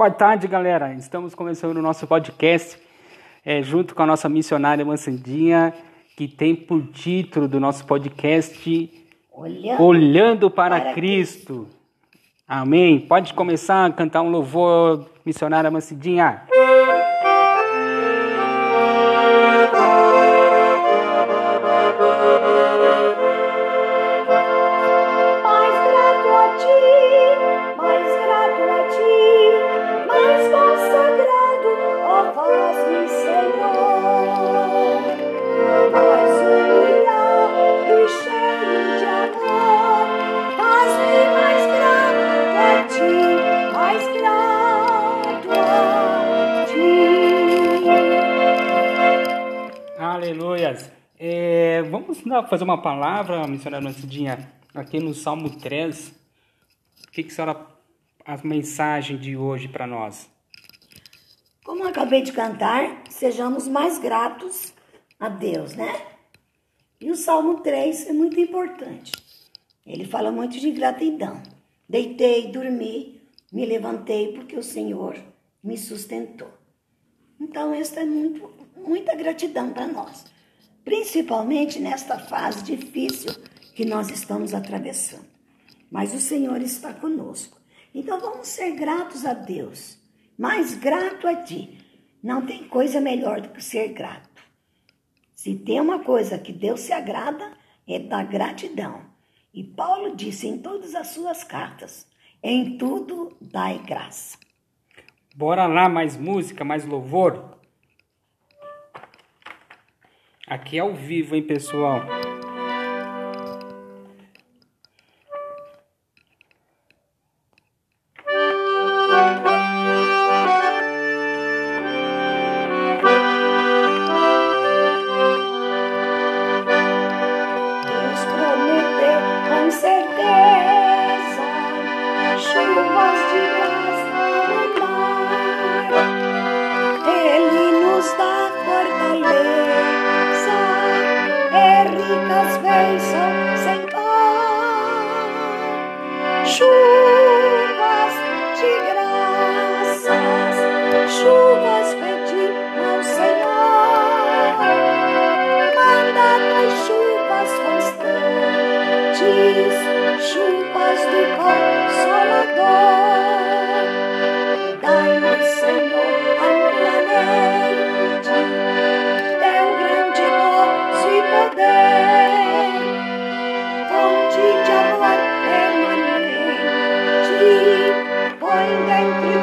Boa tarde, galera. Estamos começando o nosso podcast é, junto com a nossa missionária Mansandinha, que tem por título do nosso podcast Olhando, Olhando para, para Cristo. Cristo. Amém. Pode começar a cantar um louvor, missionária Mansandinha. Fazer uma palavra, missionária Nancidinha, aqui no Salmo 3. O que, que será a mensagem de hoje para nós? Como acabei de cantar, sejamos mais gratos a Deus, né? E o Salmo 3 é muito importante. Ele fala muito de gratidão. Deitei, dormi, me levantei porque o Senhor me sustentou. Então, essa é muito, muita gratidão para nós principalmente nesta fase difícil que nós estamos atravessando. Mas o Senhor está conosco. Então vamos ser gratos a Deus, mais grato a Ti. Não tem coisa melhor do que ser grato. Se tem uma coisa que Deus se agrada, é da gratidão. E Paulo disse em todas as suas cartas: em tudo dai graça. Bora lá, mais música, mais louvor? Aqui é ao vivo, hein, pessoal? ricas vejam sem chuvas de graças, chuvas pedindo ao Senhor, manda as chuvas constantes, chuvas do Consolador.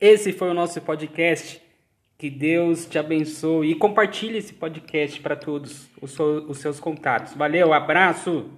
Esse foi o nosso podcast. Que Deus te abençoe e compartilhe esse podcast para todos os seus contatos. Valeu, abraço!